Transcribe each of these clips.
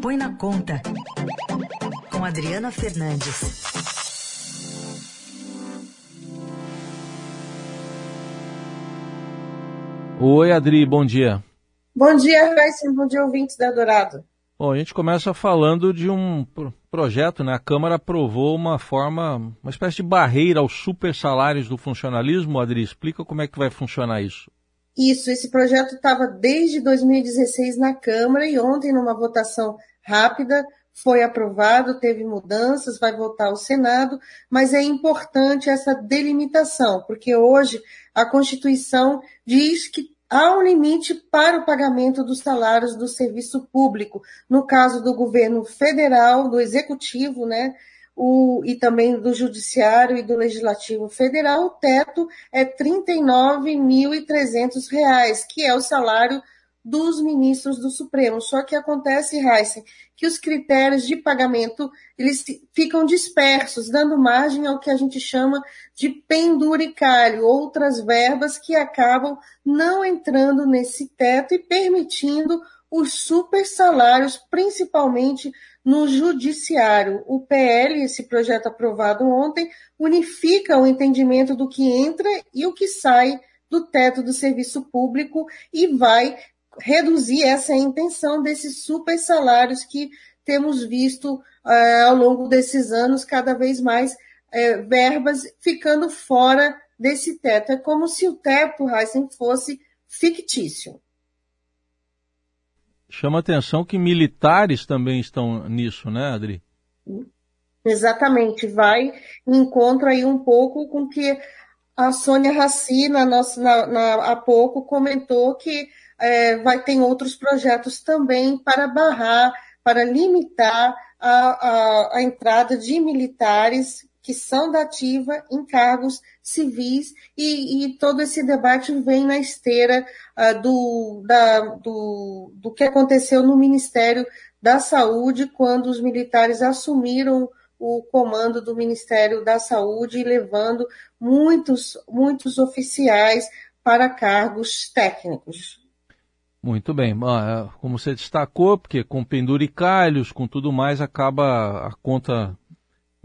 Põe na Conta, com Adriana Fernandes. Oi, Adri, bom dia. Bom dia, Raíssa, bom dia, ouvintes da Dourado. Bom, a gente começa falando de um projeto, né? A Câmara aprovou uma forma, uma espécie de barreira aos super salários do funcionalismo. Adri, explica como é que vai funcionar isso. Isso, esse projeto estava desde 2016 na Câmara e ontem, numa votação rápida, foi aprovado, teve mudanças, vai voltar ao Senado, mas é importante essa delimitação, porque hoje a Constituição diz que há um limite para o pagamento dos salários do serviço público. No caso do governo federal, do executivo, né? O, e também do Judiciário e do Legislativo Federal, o teto é R$ 39.300, que é o salário dos ministros do Supremo. Só que acontece, Heisen, que os critérios de pagamento eles ficam dispersos, dando margem ao que a gente chama de penduricalho, outras verbas que acabam não entrando nesse teto e permitindo os super salários, principalmente no judiciário. O PL, esse projeto aprovado ontem, unifica o entendimento do que entra e o que sai do teto do serviço público e vai reduzir essa intenção desses super salários que temos visto eh, ao longo desses anos cada vez mais eh, verbas ficando fora desse teto. É como se o teto, Heisen, fosse fictício. Chama atenção que militares também estão nisso, né, Adri? Exatamente, vai encontra aí um pouco com que a Sônia Raci, na na, na, há pouco, comentou que é, vai ter outros projetos também para barrar, para limitar a, a, a entrada de militares que são da ativa em cargos civis e, e todo esse debate vem na esteira uh, do, da, do, do que aconteceu no Ministério da Saúde quando os militares assumiram o comando do Ministério da Saúde, levando muitos, muitos oficiais para cargos técnicos. Muito bem. É, como você destacou, porque com penduricalhos, com tudo mais, acaba a conta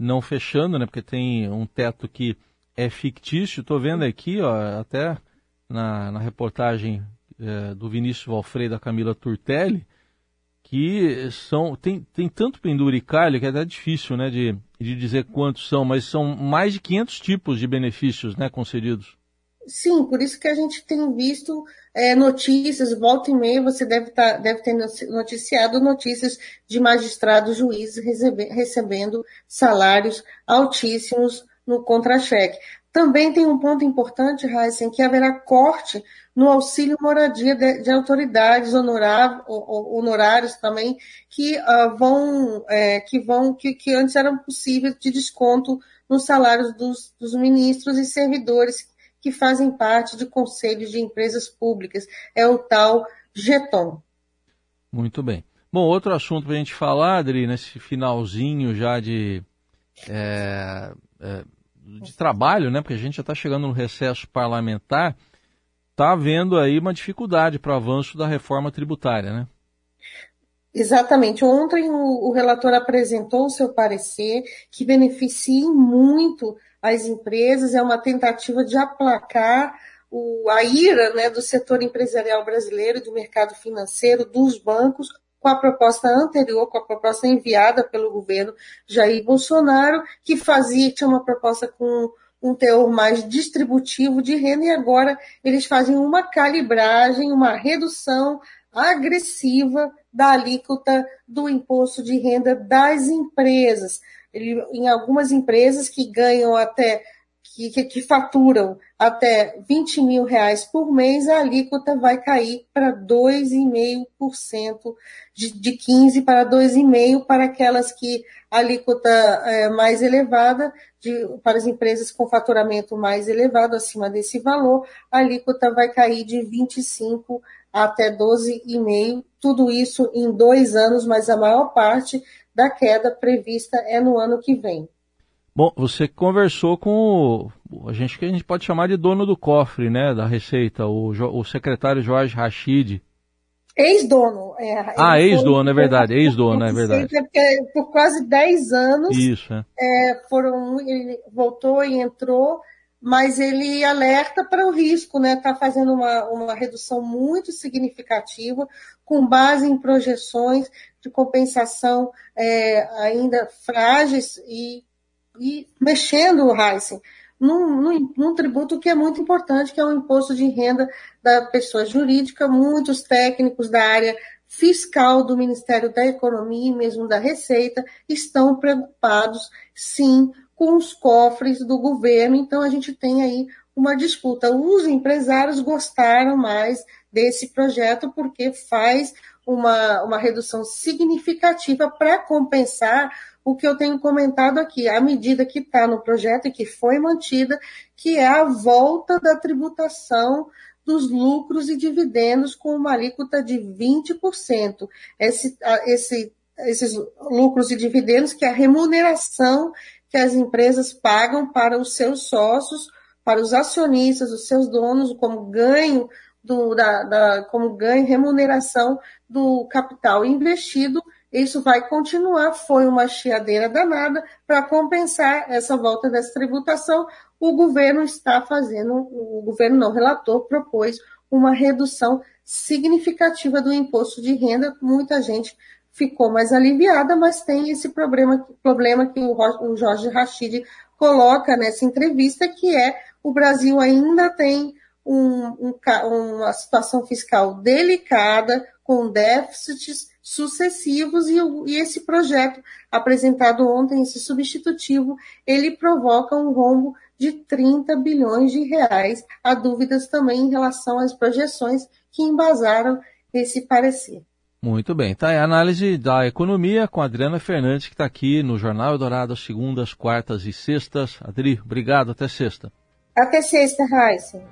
não fechando, né? Porque tem um teto que é fictício. Estou vendo aqui, ó, até na, na reportagem é, do Vinícius Valfrei da Camila Turtelli, que são tem, tem tanto penduricalho que é até difícil, né, de, de dizer quantos são, mas são mais de 500 tipos de benefícios, né, concedidos. Sim, por isso que a gente tem visto é, notícias, volta e meia, você deve, tá, deve ter noticiado notícias de magistrados, juízes recebe, recebendo salários altíssimos no contra-cheque. Também tem um ponto importante, Heisen, que haverá corte no auxílio moradia de, de autoridades honorários, também, que uh, vão, é, que vão, que, que antes eram possíveis de desconto nos salários dos, dos ministros e servidores que fazem parte de conselhos de empresas públicas. É o tal Geton. Muito bem. Bom, outro assunto para a gente falar, Adri, nesse finalzinho já de, é, é, de trabalho, né? Porque a gente já está chegando no recesso parlamentar, está havendo aí uma dificuldade para o avanço da reforma tributária, né? Exatamente. Ontem o, o relator apresentou o seu parecer que beneficia muito as empresas, é uma tentativa de aplacar o, a ira né, do setor empresarial brasileiro, do mercado financeiro, dos bancos, com a proposta anterior, com a proposta enviada pelo governo Jair Bolsonaro, que fazia, tinha uma proposta com um teor mais distributivo de renda, e agora eles fazem uma calibragem, uma redução agressiva da alíquota do imposto de renda das empresas ele, em algumas empresas que ganham até, que, que, que faturam até 20 mil reais por mês, a alíquota vai cair para 2,5%, de, de 15% para 2,5% para aquelas que a alíquota é mais elevada, de, para as empresas com faturamento mais elevado, acima desse valor, a alíquota vai cair de 25% até 12,5%, tudo isso em dois anos, mas a maior parte da queda prevista é no ano que vem. Bom, você conversou com o, a gente que a gente pode chamar de dono do cofre, né, da Receita, o, o secretário Jorge Rachid. Ex-dono. É, ah, ex-dono, é verdade, ex-dono, é verdade. Porque por quase 10 anos. Isso, é. é. foram, ele voltou e entrou, mas ele alerta para o risco, né? Está fazendo uma, uma redução muito significativa, com base em projeções de compensação é, ainda frágeis e, e mexendo o Heisen num, num, num, tributo que é muito importante, que é o imposto de renda da pessoa jurídica. Muitos técnicos da área fiscal do Ministério da Economia e mesmo da Receita estão preocupados, sim, com os cofres do governo. Então, a gente tem aí uma disputa. Os empresários gostaram mais desse projeto porque faz uma, uma redução significativa para compensar o que eu tenho comentado aqui, a medida que está no projeto e que foi mantida, que é a volta da tributação dos lucros e dividendos com uma alíquota de 20%. Esse, esse, esses lucros e dividendos, que é a remuneração que as empresas pagam para os seus sócios, para os acionistas, os seus donos, como ganho do, da, da, como ganho, remuneração do capital investido isso vai continuar, foi uma chiadeira danada para compensar essa volta dessa tributação. O governo está fazendo, o governo não, o relator propôs uma redução significativa do imposto de renda. Muita gente ficou mais aliviada, mas tem esse problema, problema que o Jorge Rachid coloca nessa entrevista, que é o Brasil ainda tem um, um, uma situação fiscal delicada, com déficits sucessivos e, e, esse projeto apresentado ontem, esse substitutivo, ele provoca um rombo de 30 bilhões de reais. Há dúvidas também em relação às projeções que embasaram esse parecer. Muito bem, tá aí a análise da economia com a Adriana Fernandes, que está aqui no Jornal Eldorado, segundas, quartas e sextas. Adri, obrigado, até sexta. Até sexta, Raíssa.